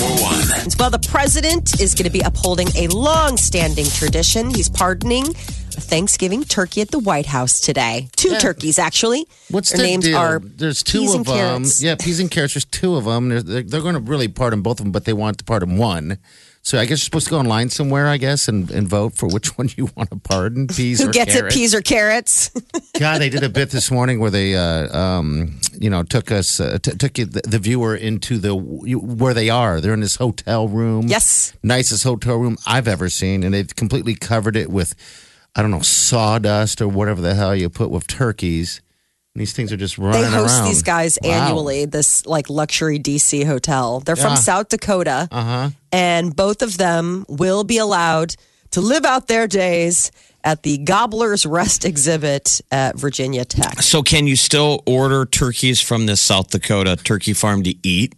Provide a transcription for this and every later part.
941. Well, the president is going to be upholding a long-standing tradition. He's pardoning a Thanksgiving turkey at the White House today. Two turkeys, actually. What's Their the names deal? are There's two peas of and them. carrots. Yeah, peas and carrots. There's two of them. They're, they're, they're going to really pardon both of them, but they want to pardon one. So I guess you're supposed to go online somewhere, I guess, and, and vote for which one you want to pardon. Peas Who or gets carrots. it, peas or carrots? God, they did a bit this morning where they, uh, um, you know, took us, uh, t- took the, the viewer into the where they are. They're in this hotel room. Yes. nicest hotel room I've ever seen, and they've completely covered it with, I don't know, sawdust or whatever the hell you put with turkeys. And these things are just running They host around. these guys Wow. annually, this like luxury DC hotel. They're from Yeah. South Dakota. Uh-huh. And both of them will be allowed to live out their days at the Gobbler's Rest exhibit at Virginia Tech. So, can you still order turkeys from this South Dakota turkey farm to eat?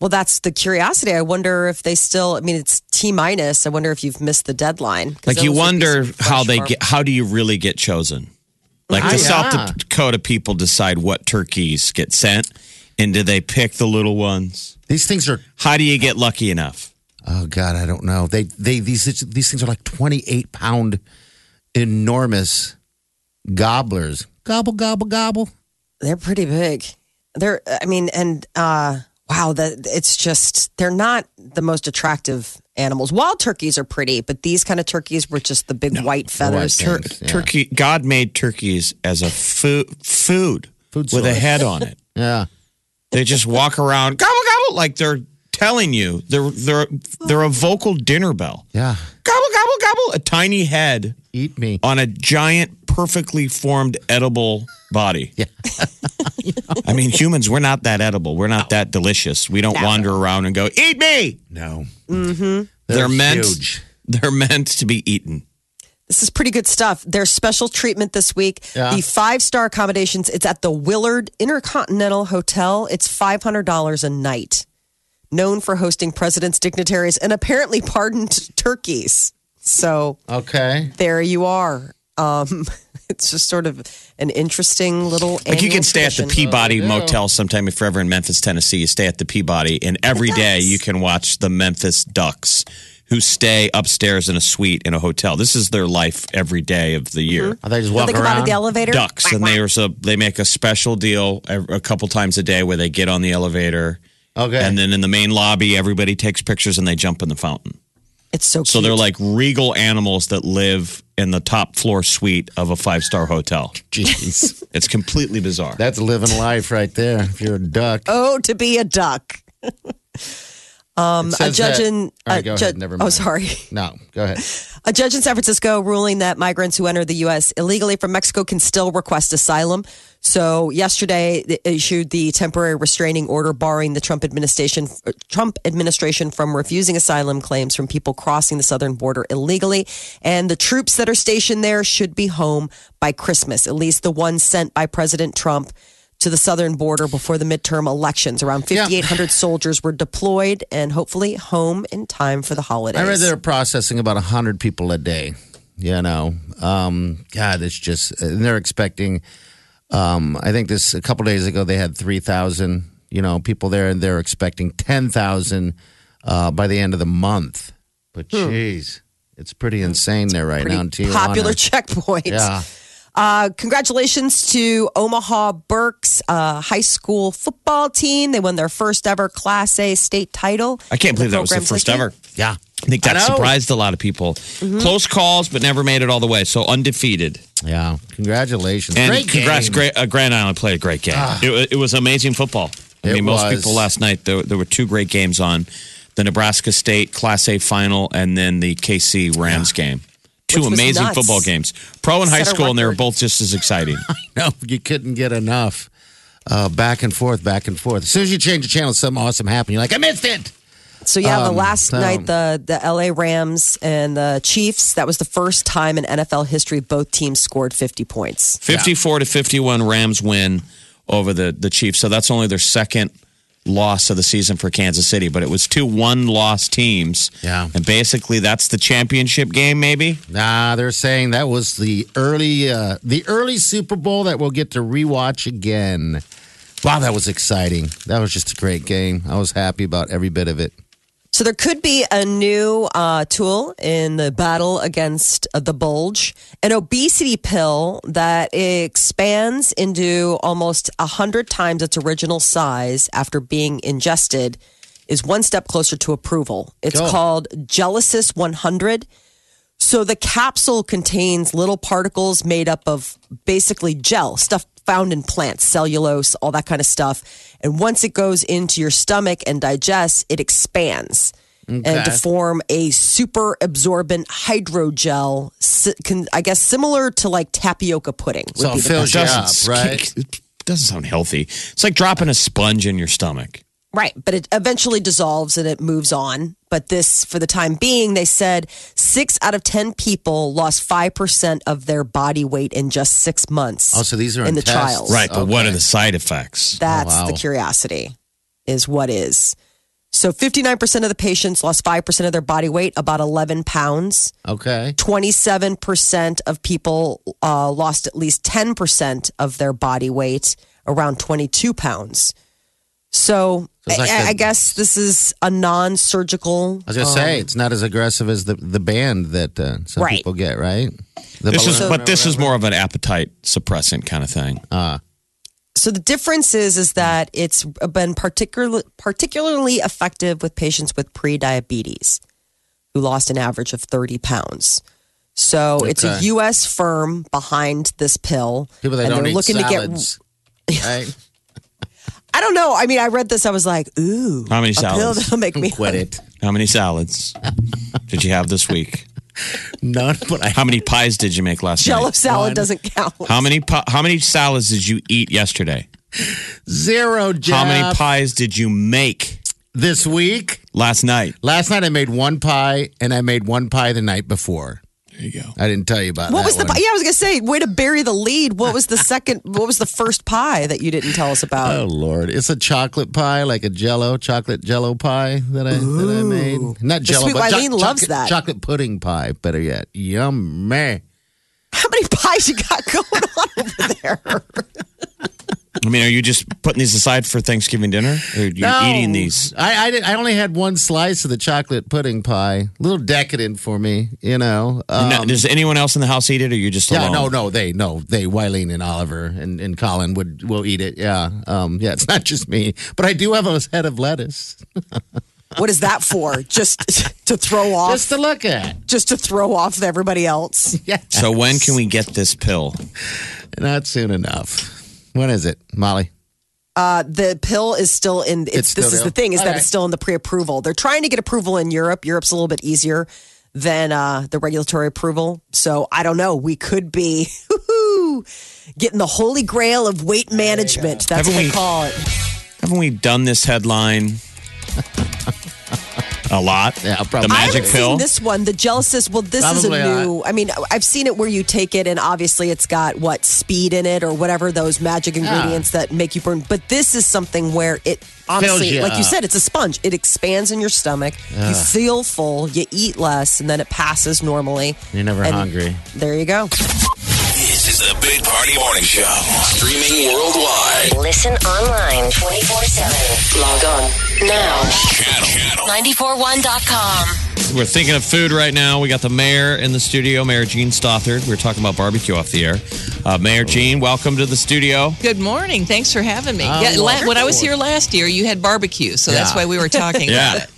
Well, that's the curiosity. I wonder if they still, I mean, it's T minus. I wonder if you've missed the deadline. Like, you those would be wonder how they farm- get. How do you really get chosen? Like the Ah, South yeah. Dakota people decide what turkeys get sent, and do they pick the little ones? These things are. How do you get lucky enough? Oh God, I don't know. They they these these things are like twenty eight pound, enormous gobblers. Gobble gobble gobble. They're pretty big. They're, I mean, and uh, wow, that it's just they're not the most attractive animals. Wild turkeys are pretty, but these kind of turkeys were just the big white feathers. things. Yeah. Turkey. God made turkeys as a food food, Food with a head on it. Yeah. They just walk around gobble gobble like they're telling you they're they're they're a vocal dinner bell. Yeah. Gobble gobble gobble. A tiny head Eat me. on a giant, perfectly formed edible body. Yeah. I mean, humans, we're not that edible. We're not that delicious. We don't wander around and go, eat me. No. Mm-hmm. They're, meant. huge. They're meant to be eaten. This is pretty good stuff. There's special treatment this week. Yeah. The five star accommodations. It's at the Willard Intercontinental Hotel. It's five hundred dollars a night. Known for hosting presidents, dignitaries, and apparently pardoned turkeys. So Okay. there you are. Um, it's just sort of an interesting little. Like you can stay at the tradition. Peabody Motel sometime if you're ever in Memphis, Tennessee. You stay at the Peabody, and every day you can watch the Memphis Ducks, who stay upstairs in a suite in a hotel. This is their life every day of the year. Are they just Don't walking they come around? out of the elevator? ducks, and there's a they make a special deal a couple times a day where they get on the elevator, Okay. and then in the main lobby, everybody takes pictures and they jump in the fountain. It's so. So they're like regal animals that live in the top floor suite of a five star hotel. Jeez. It's completely bizarre. That's living life right there. If you're a duck. Oh, to be a duck. um, It a says judge that- in All right, a go ju- ahead. Never Oh, sorry. No, go ahead. A judge in San Francisco ruling that migrants who enter the U.S. illegally from Mexico can still request asylum. So yesterday, issued the temporary restraining order barring the Trump administration Trump administration from refusing asylum claims from people crossing the southern border illegally. And the troops that are stationed there should be home by Christmas, at least the ones sent by President Trump to the southern border before the midterm elections. Around 5,800 soldiers were deployed and hopefully home in time for the holidays. I read they're processing about 100 people a day. You know, um, God, it's just, and they're expecting, um, I think this, a couple days ago, they had 3,000, you know, people there, and they're expecting 10,000 uh, by the end of the month. But geez, it's pretty insane there right now in Tijuana. popular checkpoint. Yeah. Uh, congratulations to Omaha Burke's uh, high school football team. They won their first ever Class A state title. I can't believe that was the first history. ever. Yeah. I think that I surprised a lot of people. Mm-hmm. Close calls, but never made it all the way. So undefeated. Yeah. Congratulations. And Great congrats, game. great, uh, Grand Island played a great game. It, it was amazing football. I It mean, most was. people last night, there, there were two great games on the Nebraska State Class A final and then the KC Rams game. Two amazing nuts. football games. Pro and high Set a school, and they were both just as exciting. No, you couldn't get enough. Uh, back and forth, back and forth. As soon as you change the channel, something awesome happened. You're like, I missed it. So yeah, the Um, last so- night the the LA Rams and the Chiefs, that was the first time in NFL history both teams scored 50 points. 54 to 51 Rams win over the, the Chiefs. So that's only their second loss of the season for Kansas City, but it was two one loss teams. Yeah. And basically that's the championship game, maybe. Nah, they're saying that was the early, uh, the early Super Bowl that we'll get to rewatch again. Wow, that was exciting. That was just a great game. I was happy about every bit of it. So there could be a new uh, tool in the battle against uh, the bulge, an obesity pill that expands into almost a hundred times its original size after being ingested, is one step closer to approval. It's called Gelesis 100. So the capsule contains little particles made up of basically gel, stuff found in plants, cellulose, all that kind of stuff. And once it goes into your stomach and digests, it expands. And to form a super absorbent hydrogel, can, I guess similar to like tapioca pudding. would So be it the fills you up, right? It doesn't sound healthy. It's like dropping a sponge in your stomach. Right, but it eventually dissolves and it moves on. But this, for the time being, they said six out of 10 people lost 5% of their body weight in just six months. Oh, so these are in the tests. trials. Right, but what are the side effects? That's wow. the curiosity, is what is. So 59% of the patients lost 5% of their body weight, about 11 pounds. Okay. 27% of people uh, lost at least 10% of their body weight, around 22 pounds. So, So like I, the- I guess this is a non surgical. I was gonna say it's not as aggressive as the the band that uh, some Right. people get, right? The This is, but this is more of an appetite suppressant kind of thing. So the difference is is that it's been particularly particularly effective with patients with pre-diabetes who lost an average of 30 pounds. So it's a U.S. firm behind this pill, people that and don't they're eat looking salads. to get. I don't know. I mean, I read this. I was like, ooh, How many a pill salads? that'll make me. Quit it. How many salads did you have this week? None, but I How many pies did you make last Jello night? salad One. doesn't count. How many pi- how many salads did you eat yesterday? zero. Jeff. How many pies did you make this week? last night? Last night I made one pie, and I made one pie the night before. There you go. I didn't tell you about What that was the? one. Yeah, I was gonna say. Way to bury the lead. What was the second? what was the first pie that you didn't tell us about? Oh Lord! It's a chocolate pie, like a Jello chocolate Jello pie that I that I made. Not The Jello, sweet but Wileen loves chocolate, that. chocolate pudding pie. Better yet, yummy. How many pies you got going on over there? I mean, are you just putting these aside for Thanksgiving dinner? Or are you No. eating these? I I, did, I only had one slice of the chocolate pudding pie. A little decadent for me, you know. Um, No, does anyone else in the house eat it, or you just yeah, alone? no, no, they, no, they, Wileen and Oliver and, and Colin would will eat it. Yeah, um, yeah, it's not just me, but I do have a head of lettuce What is that for? Just to throw off? just to look at. just to throw off everybody else? Yeah, So when can we get this pill? Not soon enough. When is it, Molly? Uh, the pill is still in. It's, It's still this is the thing is that it's still in the pre-approval. They're trying to get approval in Europe. Europe's a little bit easier than uh, the regulatory approval. So I don't know. We could be getting the holy grail of weight management. That's Haven't what they we- call it. Haven't we done this headline a lot? Yeah, probably. The I magic haven't pill. seen this one, the Gelesis. Well, this Probably is a new. I mean, I've seen it where you take it, and obviously it's got what speed in it or whatever those magic ingredients that make you burn. But this is something where it honestly, you like you said, it's a sponge. It expands in your stomach. You feel full. You eat less, and then it passes normally. You're never And hungry. There you go. This is the Big Party Morning Show. Streaming worldwide. Listen online 24 7. Log on now. Channel. Channel. 941.com. We're thinking of food right now. We got the mayor in the studio, Mayor Jean Stothert. We are talking about barbecue off the air. Uh, mayor Jean, welcome to the studio. Good morning. Thanks for having me. Yeah, la- when I was here last year, you had barbecue, so that's why we were talking Yeah. about it.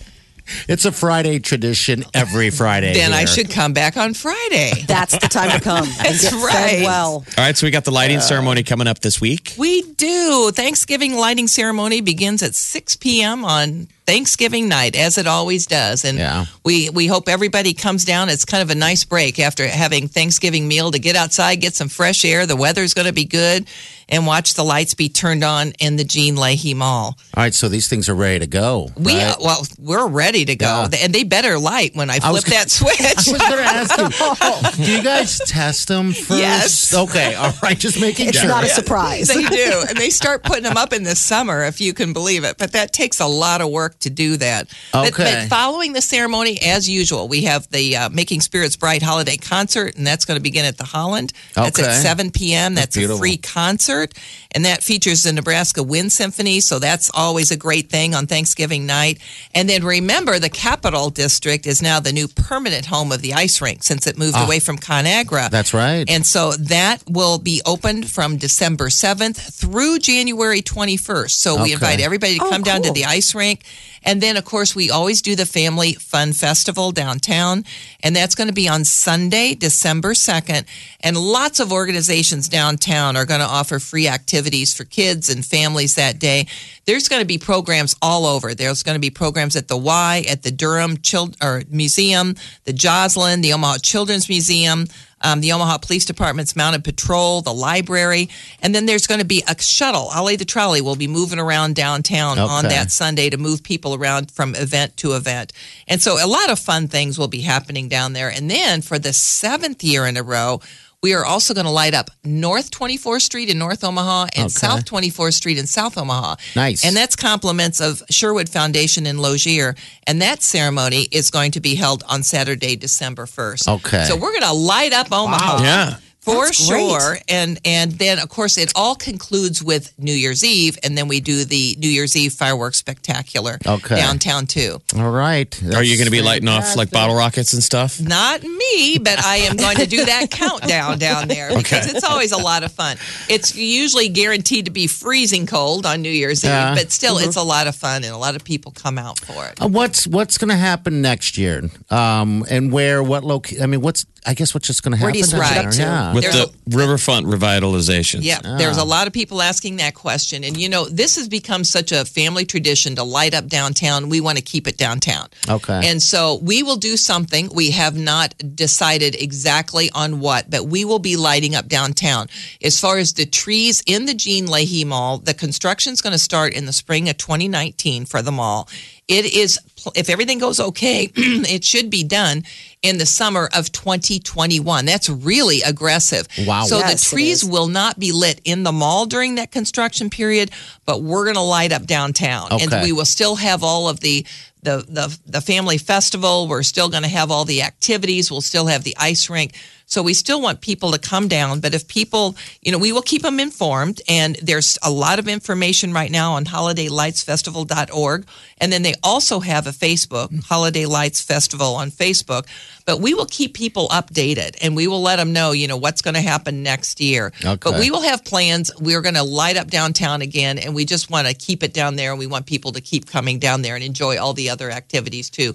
It's a Friday tradition every Friday. then I should come back on Friday. That's the time to come and That's get right. well. All right, so we got the lighting ceremony coming up this week. We do. Thanksgiving lighting ceremony begins at 6 p.m. on Thanksgiving night, as it always does. And Yeah. we, we hope everybody comes down. It's kind of a nice break after having Thanksgiving meal to get outside, get some fresh air. The weather's going to be good, and watch the lights be turned on in the Gene Leahy Mall. All right, so these things are ready to go. We right? Uh, well, we're ready to go, Yeah. and they better light when I I was flip that switch. I was going to ask you, do you guys test them first? Yes. Okay, all right, just making It's sure. not a surprise. They do. And they start putting them up in the summer, if you can believe it. But that takes a lot of work to do that. But, Okay. but following the ceremony, as usual, we have the uh, Making Spirits Bright holiday concert, and that's going to begin at the Holland. That's Okay. at 7 p.m. That's, That's a free concert. And that features the Nebraska Wind Symphony. So that's always a great thing on Thanksgiving night. And then remember, the Capital District is now the new permanent home of the ice rink since it moved away from ConAgra. Ah. That's right. And so that will be opened from December 7th through January 21st. So we invite everybody to Oh, come down to the ice rink. And then, of course, we always do the Family Fun Festival downtown. And that's going to be on Sunday, December 2nd. And lots of organizations downtown are going to offer free activities for kids and families that day. There's going to be programs all over. There's going to be programs at the Y, at the Durham Child- or Museum, the Joslyn, the Omaha Children's Museum, um, the Omaha Police Department's mounted patrol, the library, and then there's going to be a shuttle. Ollie the trolley will be moving around downtown on that Sunday to move people around from event to event. And so a lot of fun things will be happening down there. And then for the seventh year in a row, we are also going to light up North 24th Street in North Omaha and Okay. South 24th Street in South Omaha. Nice. And that's compliments of Sherwood Foundation in Lozier. And that ceremony is going to be held on Saturday, December 1st. Okay. So we're going to light up Omaha. Yeah. For That's great. sure. And and then of course it all concludes with New Year's Eve and then we do the New Year's Eve fireworks spectacular Okay. downtown too. all right. Are you going to be lighting off like bottle rockets and stuff? Not me, but I am going to do that countdown down there because it's always a lot of fun. It's usually guaranteed to be freezing cold on New Year's Yeah. Eve, but still it's a lot of fun and a lot of people come out for it. Uh, What's what's going to happen next year? Um, and where? What loc? I mean, what's? I guess what's just going to happen? Where happen? do you switch it down up there? to? Yeah. With There's the riverfront revitalization. Yeah, there's a ah. lot of people asking that question. And you know, this has become such a family tradition to light up downtown. We want to keep it downtown. Okay. And so we will do something. We have not decided exactly on what, but we will be lighting up downtown. As far as the trees in the Gene Leahy Mall, the construction's going to start in the spring of 2019 for the mall. It is, if everything goes okay, it should be done in the summer of 2021. That's really aggressive. Wow. So Yes, the trees will not be lit in the mall during that construction period, but we're going to light up downtown, and we will still have all of the. The, the the family festival we're still going to have all the activities we'll still have the ice rink so we still want people to come down but if people you know we will keep them informed and there's a lot of information right now on holidaylightsfestival.org and then they also have a facebook mm. holiday lights festival on facebook but we will keep people updated and we will let them know you know what's going to happen next year. Okay. but we will have plans. We're going to light up downtown again and we just want to keep it down there and we want people to keep coming down there and enjoy all the other activities too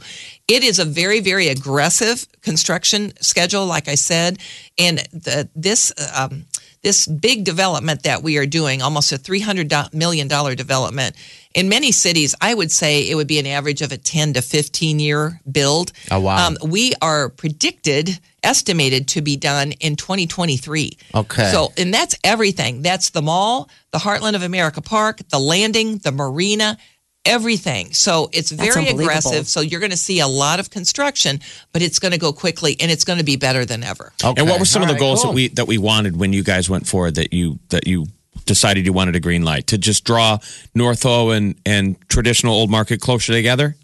it is a very very aggressive construction schedule like i said and the, this um, this big development that we are doing almost a $300 million development in many cities i would say it would be an average of a 10 to 15 year build Oh, wow. um, we are predicted estimated to be done in 2023 Okay. so and that's everything that's the mall the heartland of america park the landing the marina everything. So it's very aggressive. So you're going to see a lot of construction but it's going to go quickly and it's going to be better than ever. Okay. And what were some All of the right, goals cool. that we that we wanted when you guys went forward that you that you decided you wanted a green light? To just draw North O and and traditional Old Market closer together?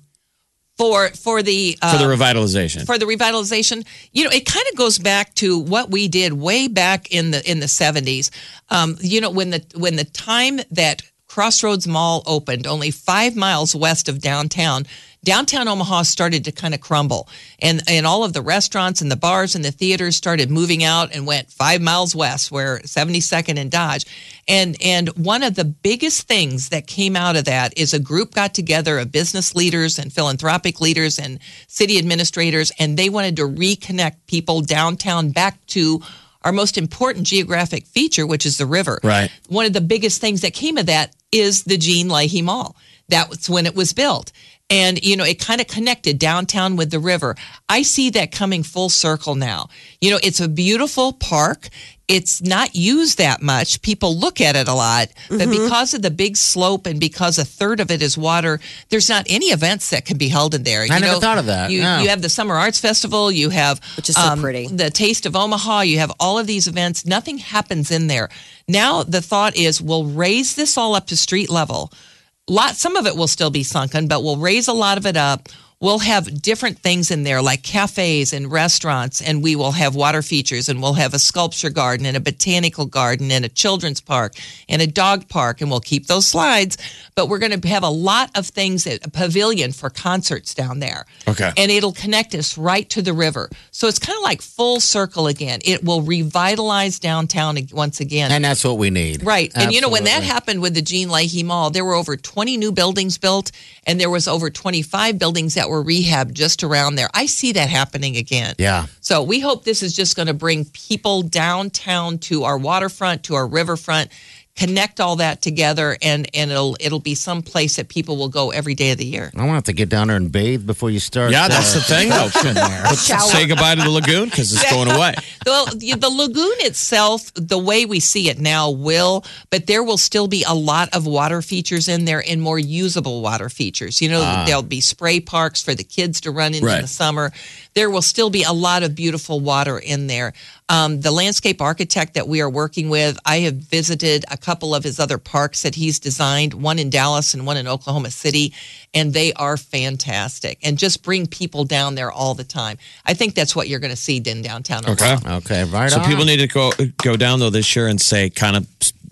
For for the uh, for the revitalization? for the revitalization you know it kind of goes back to what we did way back in the in the 70s um, you know when the when the time that Crossroads Mall opened only five miles west of downtown, downtown Omaha started to kind of crumble. And, and all of the restaurants and the bars and the theaters started moving out and went five miles west, where 72nd and Dodge. And, and one of the biggest things that came out of that is a group got together of business leaders and philanthropic leaders and city administrators, and they wanted to reconnect people downtown back to our most important geographic feature, which is the river. Right. One of the biggest things that came of that is the Gene Leahy Mall. That was when it was built. And, you know, it kind of connected downtown with the river. I see that coming full circle now. You know, it's a beautiful park. It's not used that much. People look at it a lot, but mm-hmm. because of the big slope and because a third of it is water, there's not any events that can be held in there. I never thought of that. You, No. you have the Summer Arts Festival, you have Which is so um, pretty. the Taste of Omaha, you have all of these events. Nothing happens in there. Now the thought is we'll raise this all up to street level. Lot some of it will still be sunken, but we'll raise a lot of it up. We'll have different things in there like cafes and restaurants, and we will have water features, and we'll have a sculpture garden and a botanical garden and a children's park and a dog park, and we'll keep those slides. But we're going to have a lot of things at a pavilion for concerts down there. Okay. And it'll connect us right to the river. So it's kind of like full circle again. It will revitalize downtown once again. And that's what we need. Right. And you know, when that happened with the Gene Leahy Mall, there were over 20 new buildings built and there was over 25 buildings that were rehabbed just around there. I see that happening again. Yeah. So we hope this is just going to bring people downtown to our waterfront, to our riverfront, connect all that together and and it'll it'll be some place that people will go every day of the year. I want to have to get down there and bathe before you start. Yeah, that's uh, the thing, though. in there. Say goodbye to the lagoon because it's going away. Well, the, the lagoon itself, the way we see it now, will, but there will still be a lot of water features in there and more usable water features. You know, there'll be spray parks for the kids to run in in the summer. There will still be a lot of beautiful water in there. Um, the landscape architect that we are working with, I have visited a couple of his other parks that he's designed, one in Dallas and one in Oklahoma City, and they are fantastic and just bring people down there all the time. I think that's what you're going to see in downtown. Okay. Omaha. Okay, right So on. people need to go go down though this year and say, kind of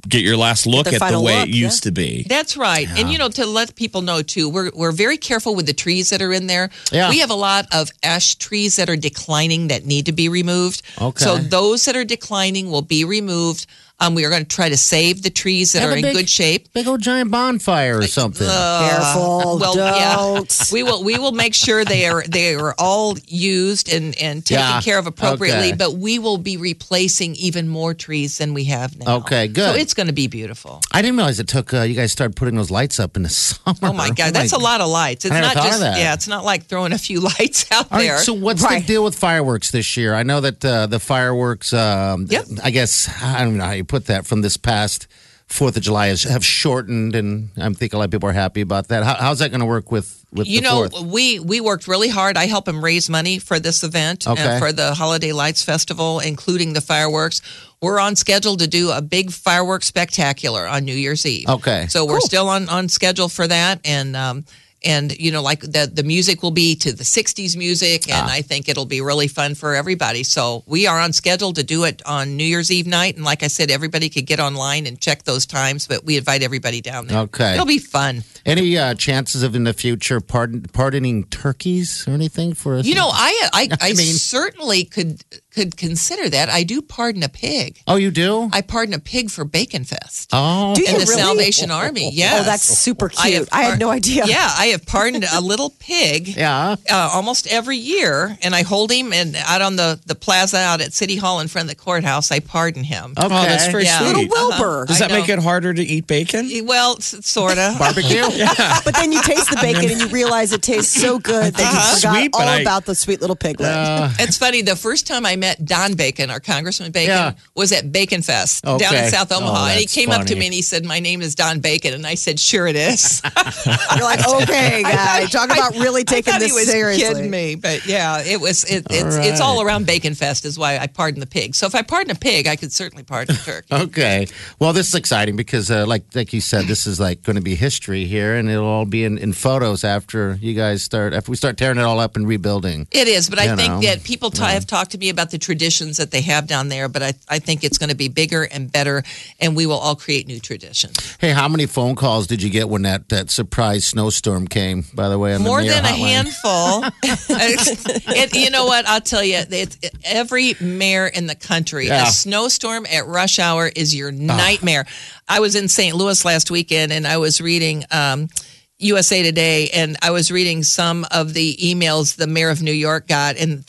get your last look Their at the way look, it used yeah. to be. That's right. And you know, to let people know too, we're we're very careful with the trees that are in there. Yeah. We have a lot of ash trees that are declining that need to be removed. Okay. So those that are declining will be removed. Um, we are going to try to save the trees that Have are a in big- good shape. Big old giant bonfire or something. Careful. Well, don't. yeah, we will we will make sure they are they are all used and and taken Yeah, care of appropriately. okay. But we will be replacing even more trees than we have now. Okay, good. So it's going to be beautiful. I didn't realize it took uh, you guys started putting those lights up in the summer. Oh my God, that's a lot of lights. It's I never not thought of just that. yeah, it's not like throwing a few lights out All right, there. so what's Right. the deal with fireworks this year? I know that uh, the fireworks, um, Yep. I guess, I don't know how you put that, from this past Fourth of July has, have shortened, and I think a lot of people are happy about that. How, how's that going to work with, with you the know, Fourth? we we worked really hard. I help them raise money for this event, Okay. uh, for the Holiday Lights Festival, including the fireworks. We're on schedule to do a big fireworks spectacular on New Year's Eve. Okay. so we're still on on schedule for that, and um, and you know, like the the music will be to the '60s music, and I think it'll be really fun for everybody. So we are on schedule to do it on New Year's Eve night, and like I said, everybody could get online and check those times, but we invite everybody down there. Okay. it'll be fun. Any uh, chances of in the future pardon, pardoning turkeys or anything for us? You know, I I, I, I mean- certainly could could consider that. I do pardon a pig. oh, you do? I pardon a pig for Bacon Fest. oh, Do you in the really? Salvation Army, yes. Oh, that's super I cute. have I, had no idea. Yeah, I have pardoned a little pig. yeah. Uh, almost every year, and I hold him and out on the, the plaza out at City Hall in front of the courthouse. I pardon him. Okay. Oh, that's very Yeah. sweet. Little Wilbur. Does that make it harder to eat bacon? Well, sort of. Barbecue? But then you taste the bacon and you realize it tastes so good that you Uh-huh. forgot Sweet, all I- about the sweet little piglet. It's funny. The first time I met Don Bacon, our Congressman Bacon, Yeah. was at Bacon Fest down in South Oh, Omaha. and he that's came up to me and he said, My name is Don Bacon. And I said, Sure it is. You're like, okay, guy, talk about really taking I thought this he was seriously. kidding me. But yeah, it was. It, it's it's all around Bacon Fest is why I pardon the pig. So if I pardon a pig, I could certainly pardon a turkey. Okay. Well, this is exciting because, uh, like like you said, this is like going to be history here, and it'll all be in, in photos after you guys start after we start tearing it all up and rebuilding. It is, but I You think that people ta have talked to me about the the traditions that they have down there, but I, I think it's going to be bigger and better, and we will all create new traditions. Hey, how many phone calls did you get when that, that surprise snowstorm came, by the way? More the than a handful. it, you know what? I'll tell you, it's, every mayor in the country, Yeah. a snowstorm at rush hour is your nightmare. I was in St. Louis last weekend and I was reading. Um, USA Today, and I was reading some of the emails the mayor of New York got, and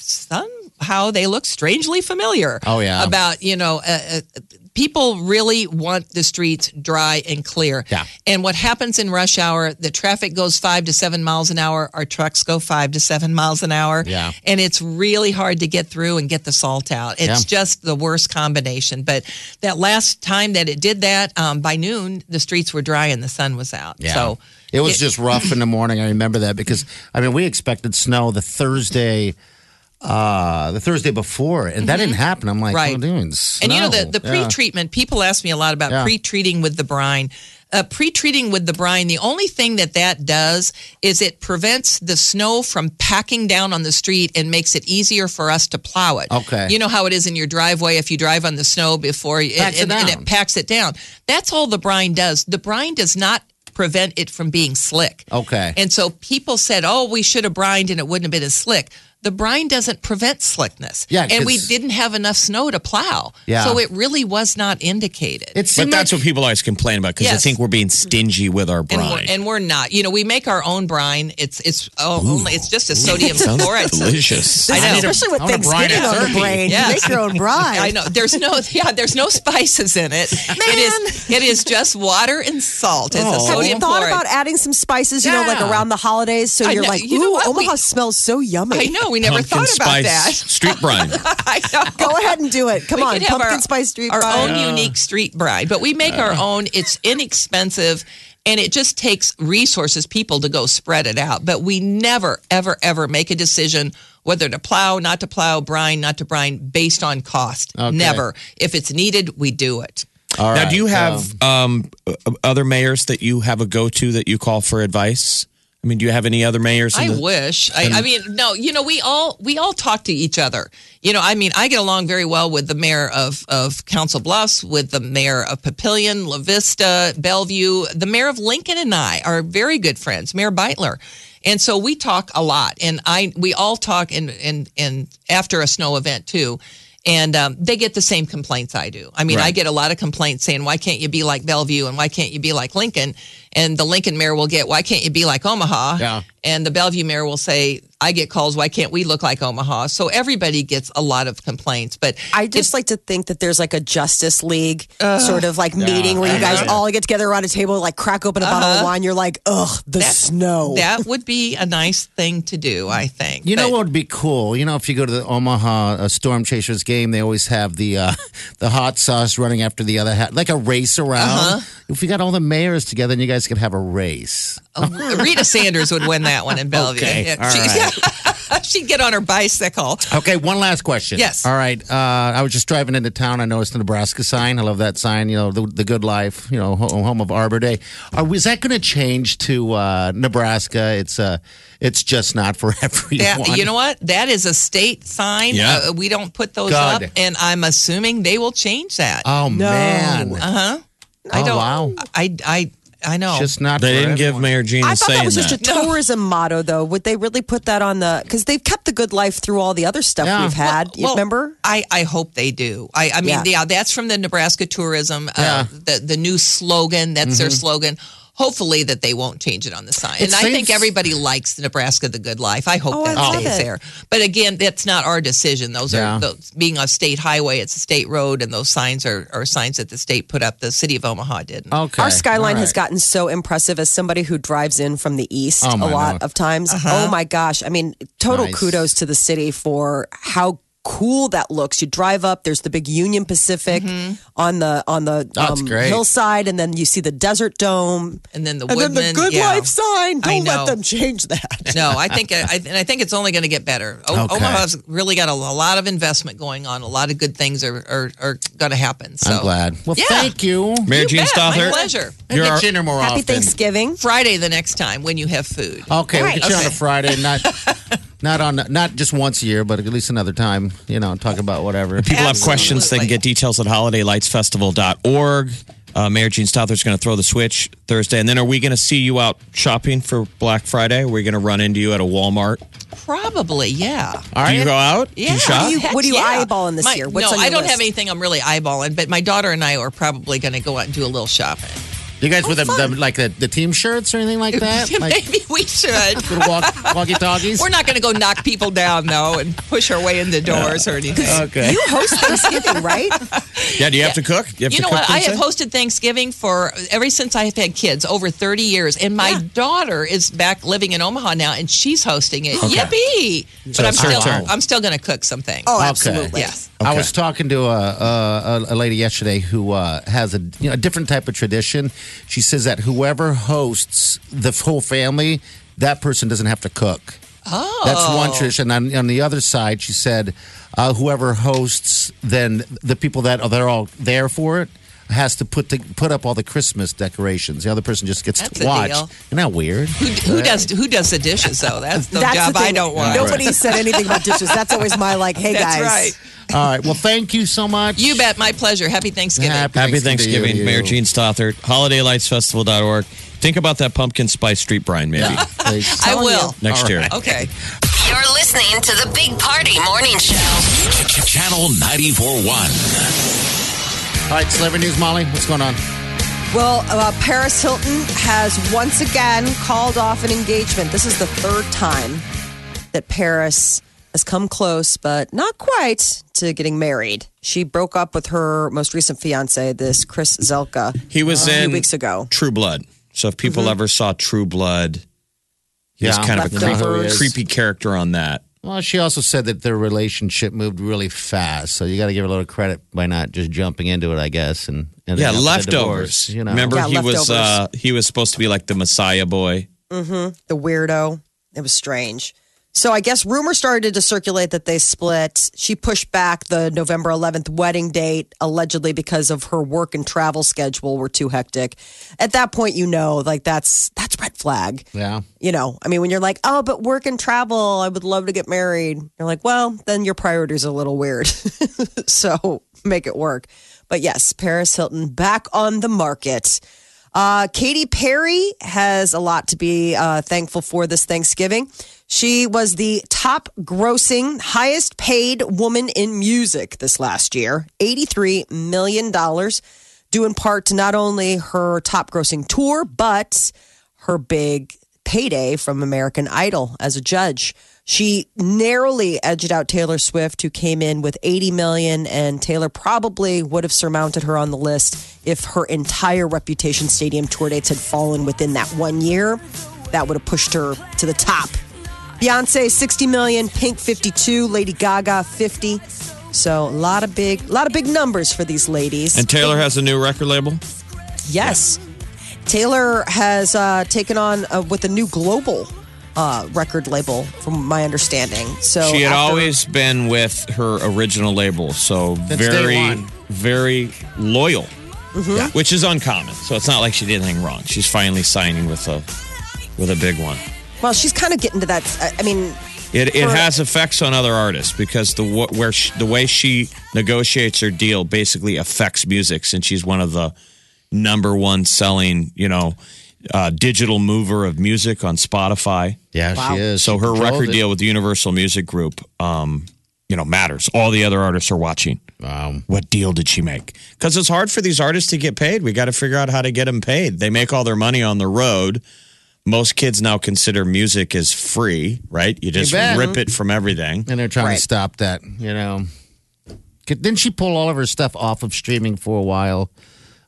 somehow they look strangely familiar. Oh, yeah. about you know, uh, uh, people really want the streets dry and clear. Yeah. And what happens in rush hour, the traffic goes five to seven miles an hour. Our trucks go five to seven miles an hour. Yeah. And it's really hard to get through and get the salt out. It's Yeah. just the worst combination. But that last time that it did that, um, by noon, the streets were dry and the sun was out. Yeah. So it was just rough in the morning. I remember that because I mean we expected snow the Thursday, uh, the Thursday before, and that didn't happen. I'm like, Mm-hmm. Right. what we doing? Snow. And you know the the pre-treatment. People ask me a lot about Yeah. pre-treating with the brine. Uh, pre-treating with the brine. The only thing that that does is it prevents the snow from packing down on the street and makes it easier for us to plow it. Okay. You know how it is in your driveway if you drive on the snow before it, it and, and it packs it down. That's all the brine does. The brine does not prevent it from being slick. Okay. And so people said, "Oh, we should have brined and it wouldn't have been as slick." The brine doesn't prevent slickness. Yeah, and we didn't have enough snow to plow. Yeah. So it really was not indicated. It But that's like, what people always complain about because Yes. I think we're being stingy with our and brine. we're, and we're not. You know, we make our own brine. It's it's oh, only it's just a sodium Sounds chloride. delicious. I know. Especially with I wanna brine Thanksgiving on the turkey. brain. Yes. You make your own brine. I know. There's no yeah. There's no spices in it. It is it is just water and salt. It's a Oh. Have you thought chloride. about adding some spices, you know, like around the holidays? So I you're know. like, You know ooh. Omaha We- smells so yummy. I know. We never Pumpkin thought about spice that. street brine. I know. Go ahead and do it. Come We on, could have pumpkin our, spice street our brine. own unique street bride, but we make our own. It's inexpensive, and it just takes resources, people to go spread it out. But we never, ever, ever make a decision whether to plow, not to plow, brine, not to brine, based on cost. Okay. Never. If it's needed, we do it. All now, right, do you have um, uh, other mayors that you have a go to that you call for advice? I mean, do you have any other mayors? I the- wish. I, I mean, no. You know, we all we all talk to each other. You know, I mean, I get along very well with the mayor of of Council Bluffs, with the mayor of Papillion, La Vista, Bellevue. The mayor of Lincoln and I are very good friends. Mayor Beutler. And so we talk a lot, and I we all talk and and and after a snow event too. And um, they get the same complaints I do. I mean, I get a lot of complaints saying, "Why can't you be like Bellevue?" and "Why can't you be like Lincoln?" And the Lincoln mayor will get, "Why can't you be like Omaha?" Yeah. And the Bellevue mayor will say, I get calls, why can't we look like Omaha? So everybody gets a lot of complaints. But I just like to think that there's like a Justice League sort of like meeting where you guys all get together around a table, like crack open a bottle of wine. You're like, ugh, the snow. that would be a nice thing to do, I think. You know what would be cool? You know, if you go to the Omaha uh, Storm Chasers game, they always have the uh, the hot sauce running after the other hat, like a race around. Uh-huh. If we got all the mayors together, and you guys could have a race. Rita Sanders would win that one in Bellevue. Okay, Yeah, all she, she'd get on her bicycle. Okay, one last question. Yes. All right. Uh, I was just driving into town. I noticed the Nebraska sign. I love that sign. You know, the, the good life. You know, home of Arbor Day. Are, is that going to change to uh, Nebraska? It's uh, it's just not for everyone. That, you know what? That is a state sign. Yeah. Uh, we don't put those Good. up, and I'm assuming they will change that. Oh man. uh huh. I Oh, don't. wow. I I I know. Just not. They for didn't give. Mayor Gina I thought saying that was just a No. tourism motto, though. Would they really put that on the? Because they've kept the good life through all the other stuff Yeah. we've had. you remember? I, I hope they do. I, I mean, Yeah. yeah. that's from the Nebraska Tourism, Yeah. uh, the the new slogan. That's their slogan. Hopefully that they won't change it on the sign. It and I think everybody likes Nebraska the good life. I hope Oh, I that love stays it. there. But again, that's not our decision. Those Yeah. are those, being a state highway. It's a state road, and those signs are, are signs that the state put up. The city of Omaha didn't. Okay. Our skyline All has right. gotten so impressive as somebody who drives in from the east Oh, a my lot God. of times. Uh-huh. Oh my gosh. I mean, total Nice. kudos to the city for how cool that looks. You drive up, there's the big Union Pacific on the on the um, hillside, and then you see the Desert Dome. And then the and then the Good yeah. Life sign. Don't let them change that. No, I think I, and I think it's only going to get better. O- Okay. Omaha's really got a, a lot of investment going on. A lot of good things are are, are going to happen. So I'm glad. Well, Yeah. thank you. Mayor You Jean bet. My pleasure. You're get our- dinner more Happy often. Thanksgiving. Friday the next time when you have food. Okay, we'll get you on a Friday night. Not on, not just once a year, but at least another time. You know, talk about whatever. If People have questions. They can get details at holidaylightsfestival.org. Uh, Mayor Jean Stothert's going to throw the switch Thursday. And then are we going to see you out shopping for Black Friday? Are we going to run into you at a Walmart? Probably, yeah. Do you go out? Do Yeah. you shop? What do you- what are you yeah. eyeballing this My- year? What's no, on your I don't list? have anything I'm really eyeballing, but my daughter and I are probably going to go out and do a little shopping. You guys with the, the, like the, the team shirts or anything like that? Like Maybe we should. walk, walkie talkies? We're not going to go knock people down though and push our way in the doors or anything. Okay. You host Thanksgiving, right? Yeah, do you have to cook? You, have You to know cook what? I have hosted Thanksgiving for ever since I've had kids, over 30 years. And my daughter is back living in Omaha now, and she's hosting it. Yippee! So but I'm still, turn. I'm still going to cook some things. Oh, Okay. absolutely. yes. I was talking to a, a, a lady yesterday who uh, has a, you know, a different type of tradition. She says that whoever hosts the whole family, that person doesn't have to cook. Oh, That's one tradition. On, on the other side, she said, uh, whoever hosts, then the people that are they're all there for it has to put the, put up all the Christmas decorations. The other person just gets That's to watch. deal. Isn't that weird? Who, who does who does the dishes though? That's the That's job the thing. I don't want. Nobody said anything about dishes. That's always my like, hey That's guys. right. all right. Well, thank you so much. You bet. My pleasure. Happy Thanksgiving. Happy Happy Thanksgiving to Thanksgiving, you. Mayor Jean Stothert. HolidayLightsFestival.org. Think about that pumpkin spice street brine maybe Yeah. I will. next All year. Okay. You're listening to the Big Party Morning Show. Channel 94.1. All right, celebrity news, Molly. What's going on? Well, uh, Paris Hilton has once again called off an engagement. This is the third time that Paris has come close, but not quite, to getting married. She broke up with her most recent fiance, this Chris Zylka, He was a few in weeks ago. True Blood. So if people ever saw True Blood, he's Yeah. kind of a You know who he creepy, creepy character on that. Well, she also said that their relationship moved really fast, so you got to give her a little credit by not just jumping into it, I guess. And, and Yeah, ending up with a leftovers. divorce, you know, Remember, Yeah, he was uh, he was supposed to be like the Messiah boy. mm-hmm. the weirdo. It was strange. So I guess rumors started to circulate that they split. She pushed back the November 11th wedding date allegedly because of her work and travel schedule were too hectic. At that point, you know, like that's that's red flag. Yeah. You know, I mean, when you're like, oh, but work and travel, I would love to get married. You're like, well, then your priorities are a little weird. so make it work. But yes, Paris Hilton back on the market. Uh, Katy Perry has a lot to be uh, thankful for this Thanksgiving. She was the top grossing, highest paid woman in music this last year $83 million, due in part to not only her top grossing tour, but her big payday from American Idol as a judge. She narrowly edged out Taylor Swift, who came in with 80 million, and Taylor probably would have surmounted her on the list if her entire Reputation Stadium tour dates had fallen within that one year. That would have pushed her to the top. Beyonce 60 million, Pink 52, Lady Gaga 50. So a lot of big, a lot of big numbers for these ladies. And Taylor has a new record label. Yes. Taylor has uh, taken on uh, with a new global uh, record label, from my understanding. So she had after- always been with her original label, so Since day very, one. very loyal, Mm-hmm. Yeah. which is uncommon. So it's not like she did anything wrong. She's finally signing with a with a big one. Well, she's kind of getting to that. I- I mean, It, it has effects on other artists because the wh- where she, the way she negotiates her deal basically affects music since she's one of the number one selling you know uh, digital mover of music on Spotify. Yeah, she is. So She her record it. deal with the Universal Music Group, um, you know, matters. All the other artists are watching. Wow. What deal did she make? Because it's hard for these artists to get paid. We got to figure out how to get them paid. They make all their money on the road. Most kids now consider music as free, right? You just bet. rip it from everything. And they're trying Right. to stop that, you know. Didn't she pull all of her stuff off of streaming for a while?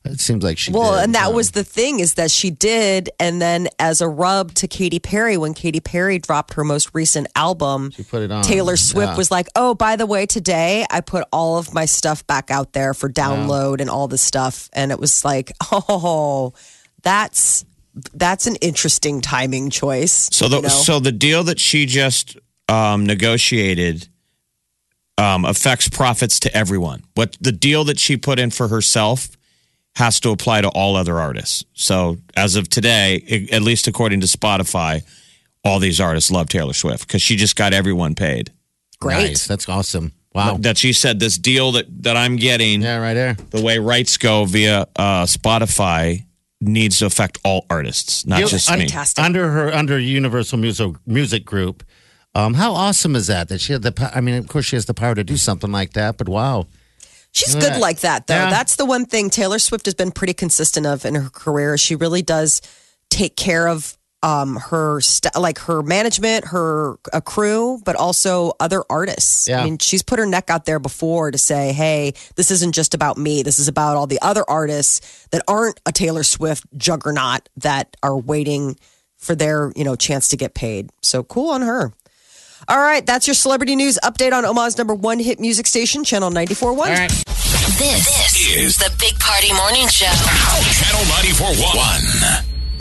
It seems like she well, did. and that so. was the thing is that she did, and then as a rub to Katy Perry, when Katy Perry dropped her most recent album, She put it on. Taylor Swift Yeah. was like, "Oh, by the way, today I put all of my stuff back out there for download and all this stuff." And it was like, "Oh, that's that's an interesting timing choice." So the you know? so the deal that she just um, negotiated um, affects profits to everyone. What the deal that she put in for herself has to apply to all other artists. So as of today, at least according to Spotify, all these artists love Taylor Swift because she just got everyone paid. Great. Nice. That's awesome. Wow. That she said this deal that that I'm getting, yeah, right there. the way rights go via uh, Spotify, needs to affect all artists, not You- just un- me. Fantastic. Under her, under Universal Music Music Group. Um, how awesome is that? That she had the. po- I mean, of course, she has the power to do something like that. But wow, She's good Yeah. like that, though. Yeah. That's the one thing Taylor Swift has been pretty consistent of in her career. She really does take care of um, her st- like her management, her a crew, but also other artists. Yeah. I mean, she's put her neck out there before to say, "Hey, this isn't just about me. This is about all the other artists that aren't a Taylor Swift juggernaut that are waiting for their you know chance to get paid." So cool on her. All right, that's your celebrity news update on Omaha's number one hit music station, Channel 94.1. This, is the Big Party Morning Show. Channel 94.1.